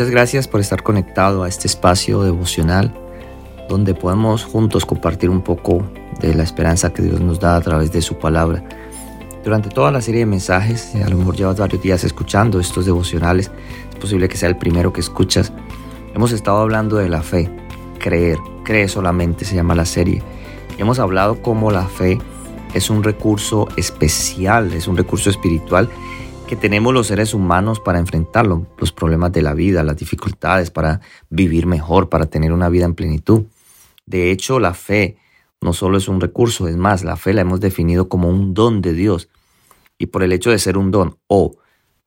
Muchas gracias por estar conectado a este espacio devocional donde podemos juntos compartir un poco de la esperanza que Dios nos da a través de su palabra. Durante toda la serie de mensajes, a lo mejor llevas varios días escuchando estos devocionales, es posible que sea el primero que escuchas, hemos estado hablando de la fe, creer, cree solamente se llama la serie. hemos hablado cómo la fe es un recurso especial, es un recurso espiritual que tenemos los seres humanos para enfrentarlo, los problemas de la vida, las dificultades, para vivir mejor, para tener una vida en plenitud. De hecho, la fe no solo es un recurso, es más, la fe la hemos definido como un don de Dios. Y por el hecho de ser un don o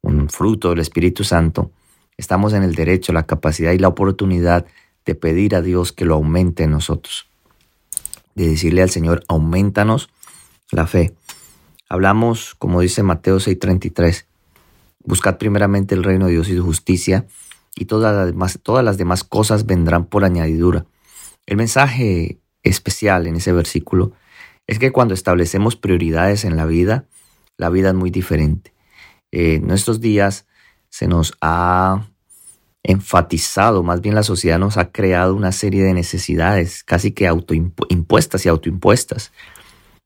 un fruto del Espíritu Santo, estamos en el derecho, la capacidad y la oportunidad de pedir a Dios que lo aumente en nosotros. De decirle al Señor, aumentanos la fe. Hablamos, como dice Mateo 6:33, buscad primeramente el reino de Dios y su justicia, y todas las demás, cosas vendrán por añadidura. El mensaje especial en ese versículo es que cuando establecemos prioridades en la vida, la vida es muy diferente. Eh, en nuestros días se nos ha enfatizado, más bien la sociedad nos ha creado una serie de necesidades casi que autoimpuestas y autoimpuestas.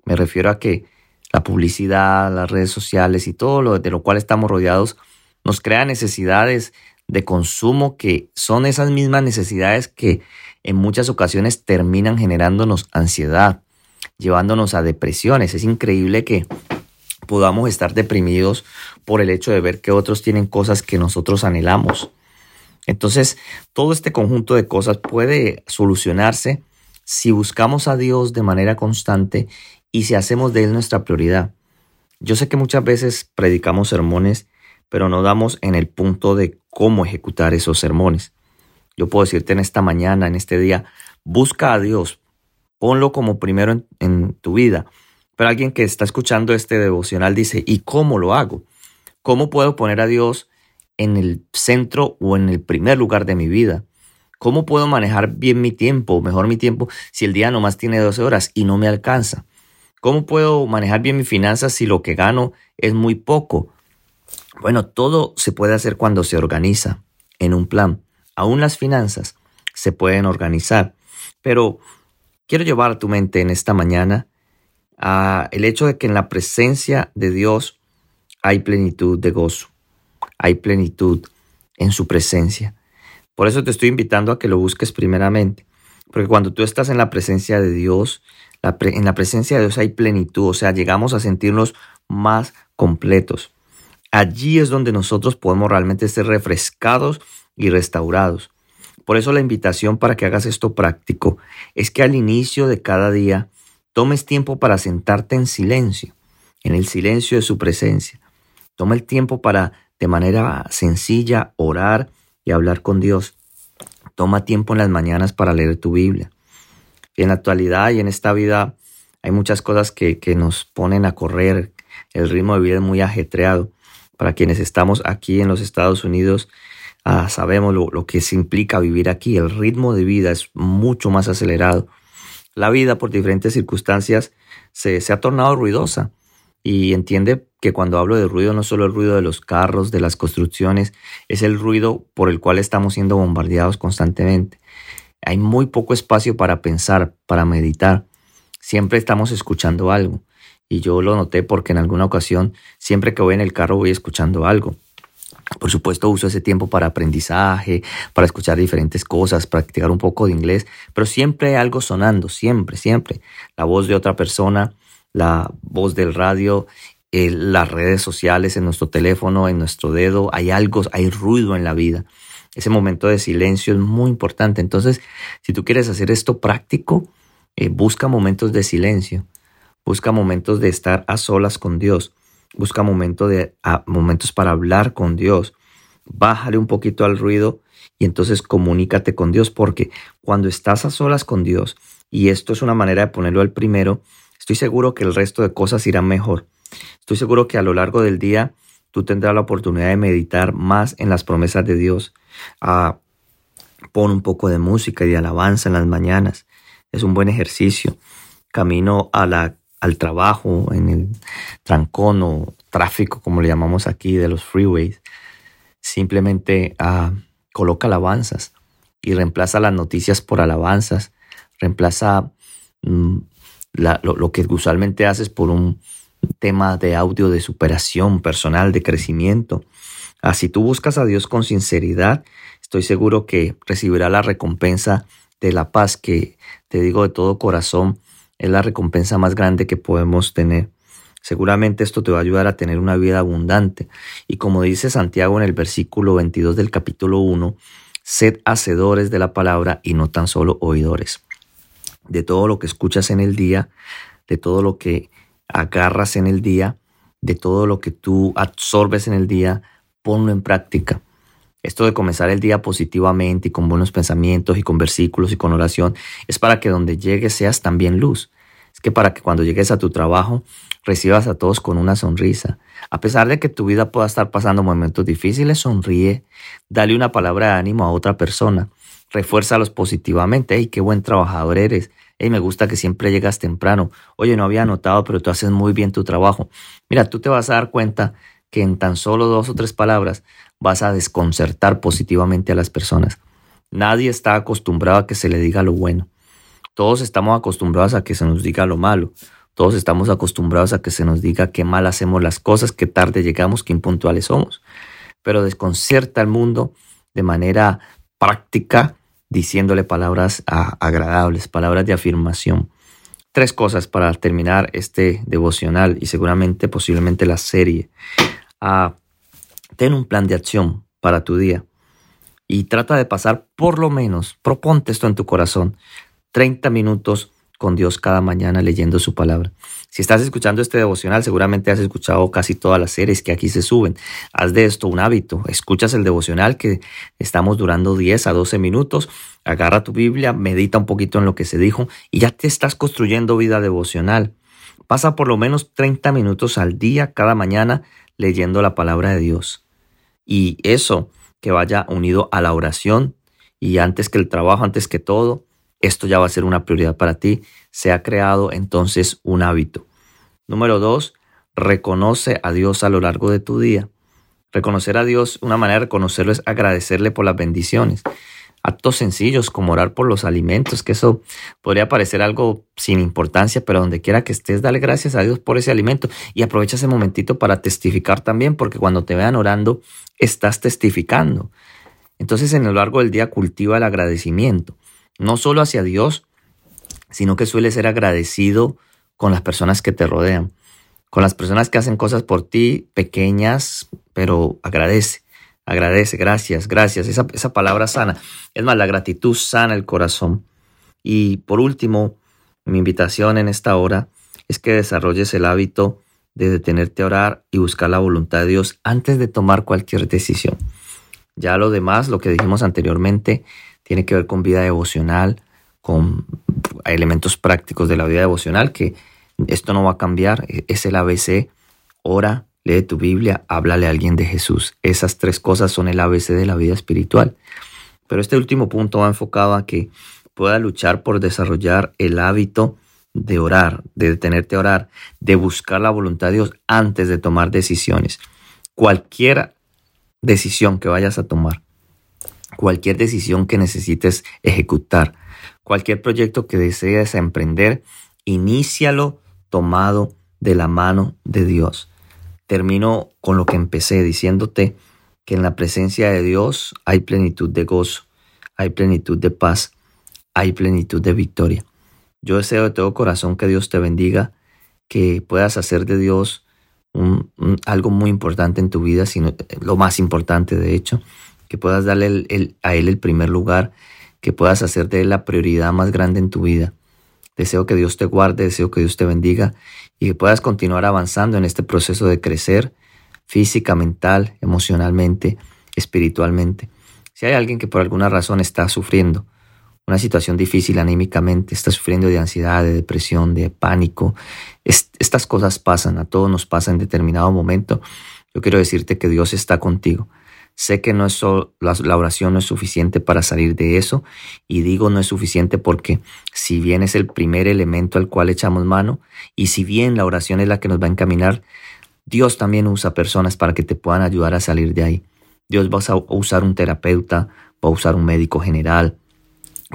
Me refiero a que la publicidad, las redes sociales y todo lo de lo cual estamos rodeados nos crea necesidades de consumo que son esas mismas necesidades que en muchas ocasiones terminan generándonos ansiedad, llevándonos a depresiones. Es increíble que podamos estar deprimidos por el hecho de ver que otros tienen cosas que nosotros anhelamos. Entonces, todo este conjunto de cosas puede solucionarse si buscamos a Dios de manera constante y si hacemos de Él nuestra prioridad. Yo sé que muchas veces predicamos sermones, pero no damos en el punto de cómo ejecutar esos sermones. Yo puedo decirte en esta mañana, en este día, busca a Dios, ponlo como primero en, tu vida. Pero alguien que está escuchando este devocional dice, ¿y cómo lo hago? ¿Cómo puedo poner a Dios en el centro o en el primer lugar de mi vida? ¿Cómo puedo manejar bien mi tiempo, mejor mi tiempo, si el día nomás tiene 12 horas y no me alcanza? ¿Cómo puedo manejar bien mis finanzas si lo que gano es muy poco? Bueno, todo se puede hacer cuando se organiza en un plan. Aún las finanzas se pueden organizar. Pero quiero llevar a tu mente en esta mañana el hecho de que en la presencia de Dios hay plenitud de gozo, hay plenitud en su presencia. Por eso te estoy invitando a que lo busques primeramente, porque cuando tú estás en la presencia de Dios, en la presencia de Dios hay plenitud, o sea, llegamos a sentirnos más completos. Allí es donde nosotros podemos realmente ser refrescados y restaurados. Por eso la invitación para que hagas esto práctico es que al inicio de cada día tomes tiempo para sentarte en silencio, en el silencio de su presencia. Toma el tiempo para de manera sencilla orar y hablar con Dios. Toma tiempo en las mañanas para leer tu Biblia. en la actualidad y en esta vida hay muchas cosas que, que nos ponen a correr. El ritmo de vida es muy ajetreado. Para quienes estamos aquí en los Estados Unidos, Ah, sabemos lo, que se implica vivir aquí. El ritmo de vida es mucho más acelerado. La vida por diferentes circunstancias se ha tornado ruidosa y entiende que cuando hablo de ruido no solo el ruido de los carros, de las construcciones, es el ruido por el cual estamos siendo bombardeados constantemente. Hay muy poco espacio para pensar, para meditar. Siempre estamos escuchando algo. Y yo lo noté porque en alguna ocasión, siempre que voy en el carro voy escuchando algo. Por supuesto, uso ese tiempo para aprendizaje, para escuchar diferentes cosas, practicar un poco de inglés, pero siempre hay algo sonando, siempre, siempre. La voz de otra persona, la voz del radio, eh, las redes sociales en nuestro teléfono, en nuestro dedo, hay algo, hay ruido en la vida. Ese momento de silencio es muy importante. Entonces, si tú quieres hacer esto práctico, eh, busca momentos de silencio, busca momentos de estar a solas con Dios Busca de, momentos para hablar con Dios. Bájale un poquito al ruido y entonces comunícate con Dios, porque cuando estás a solas con Dios, y esto es una manera de ponerlo al primero, estoy seguro que el resto de cosas irán mejor. Estoy seguro que a lo largo del día tú tendrás la oportunidad de meditar más en las promesas de Dios. Ah, pon un poco de música y de alabanza en las mañanas. Es un buen ejercicio. Camino al trabajo, en el trancón o tráfico, como le llamamos aquí, de los freeways, simplemente ah, coloca alabanzas y reemplaza las noticias por alabanzas, reemplaza mm, lo, que usualmente haces por un tema de audio de superación personal, de crecimiento. Así tú buscas a Dios con sinceridad, estoy seguro que recibirá la recompensa de la paz que te digo de todo corazón es la recompensa más grande que podemos tener. Seguramente esto te va a ayudar a tener una vida abundante. Y como dice Santiago en el versículo 22 del capítulo 1, sed hacedores de la palabra y no tan solo oidores. De todo lo que escuchas en el día, de todo lo que agarras en el día, de todo lo que tú absorbes en el día, ponlo en práctica. Esto de comenzar el día positivamente y con buenos pensamientos y con versículos y con oración es para que donde llegues seas también luz. Es que para que cuando llegues a tu trabajo recibas a todos con una sonrisa. A pesar de que tu vida pueda estar pasando momentos difíciles, sonríe, dale una palabra de ánimo a otra persona, refuérzalos positivamente. ¡Ey, qué buen trabajador eres! ¡Ey, me gusta que siempre llegas temprano! Oye, no había notado, pero tú haces muy bien tu trabajo. Mira, tú te vas a dar cuenta que en tan solo dos o tres palabras vas a desconcertar positivamente a las personas. Nadie está acostumbrado a que se le diga lo bueno. Todos estamos acostumbrados a que se nos diga lo malo. Todos estamos acostumbrados a que se nos diga qué mal hacemos las cosas, qué tarde llegamos, qué impuntuales somos. Pero desconcerta al mundo de manera práctica diciéndole palabras agradables, palabras de afirmación. Tres cosas para terminar este devocional y seguramente posiblemente la serie. Ah, ten un plan de acción para tu día y trata de pasar por lo menos, proponte esto en tu corazón, 30 minutos con Dios cada mañana leyendo su palabra. Si estás escuchando este devocional, seguramente has escuchado casi todas las series que aquí se suben. Haz de esto un hábito. Escuchas el devocional que estamos durando 10 a 12 minutos. Agarra tu Biblia, medita un poquito en lo que se dijo y ya te estás construyendo vida devocional. Pasa por lo menos 30 minutos al día cada mañana leyendo la palabra de Dios. Y eso que vaya unido a la oración y antes que el trabajo, antes que todo, esto ya va a ser una prioridad para ti. Se ha creado entonces un hábito. Número dos, reconoce a Dios a lo largo de tu día. Reconocer a Dios, una manera de reconocerlo es agradecerle por las bendiciones actos sencillos como orar por los alimentos, que eso podría parecer algo sin importancia, pero donde quiera que estés, dale gracias a Dios por ese alimento y aprovecha ese momentito para testificar también, porque cuando te vean orando, estás testificando. Entonces en lo largo del día cultiva el agradecimiento, no solo hacia Dios, sino que suele ser agradecido con las personas que te rodean, con las personas que hacen cosas por ti, pequeñas, pero agradece. Agradece, gracias, gracias. Esa, esa palabra sana. Es más, la gratitud sana el corazón. Y por último, mi invitación en esta hora es que desarrolles el hábito de detenerte a orar y buscar la voluntad de Dios antes de tomar cualquier decisión. Ya lo demás, lo que dijimos anteriormente, tiene que ver con vida devocional, con elementos prácticos de la vida devocional, que esto no va a cambiar, es el ABC, ora, lee tu Biblia, háblale a alguien de Jesús. Esas tres cosas son el ABC de la vida espiritual. Pero este último punto va enfocado a que pueda luchar por desarrollar el hábito de orar, de detenerte a orar, de buscar la voluntad de Dios antes de tomar decisiones. Cualquier decisión que vayas a tomar, cualquier decisión que necesites ejecutar, cualquier proyecto que desees emprender, inícialo tomado de la mano de Dios termino con lo que empecé diciéndote que en la presencia de Dios hay plenitud de gozo, hay plenitud de paz, hay plenitud de victoria. Yo deseo de todo corazón que Dios te bendiga, que puedas hacer de Dios algo muy importante en tu vida, sino lo más importante de hecho, que puedas darle a Él el primer lugar, que puedas hacer de Él la prioridad más grande en tu vida. Deseo que Dios te guarde, deseo que Dios te bendiga y que puedas continuar avanzando en este proceso de crecer física, mental, emocionalmente, espiritualmente. Si hay alguien que por alguna razón está sufriendo una situación difícil anímicamente, está sufriendo de ansiedad, de depresión, de pánico, estas cosas pasan, a todos nos pasa en determinado momento. Yo quiero decirte que Dios está contigo. Sé que no es la, oración no es suficiente para salir de eso y digo no es suficiente porque si bien es el primer elemento al cual echamos mano y si bien la oración es la que nos va a encaminar, Dios también usa personas para que te puedan ayudar a salir de ahí. Dios va a usar un terapeuta, va a usar un médico general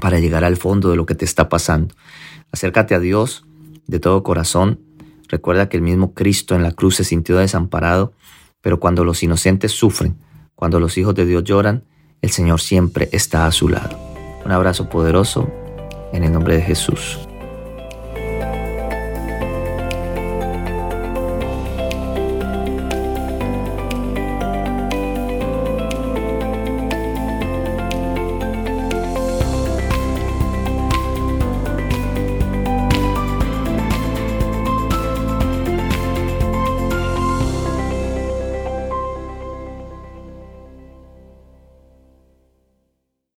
para llegar al fondo de lo que te está pasando. Acércate a Dios de todo corazón. Recuerda que el mismo Cristo en la cruz se sintió desamparado, pero cuando los inocentes sufren, cuando los hijos de Dios lloran, el Señor siempre está a su lado. Un abrazo poderoso en el nombre de Jesús.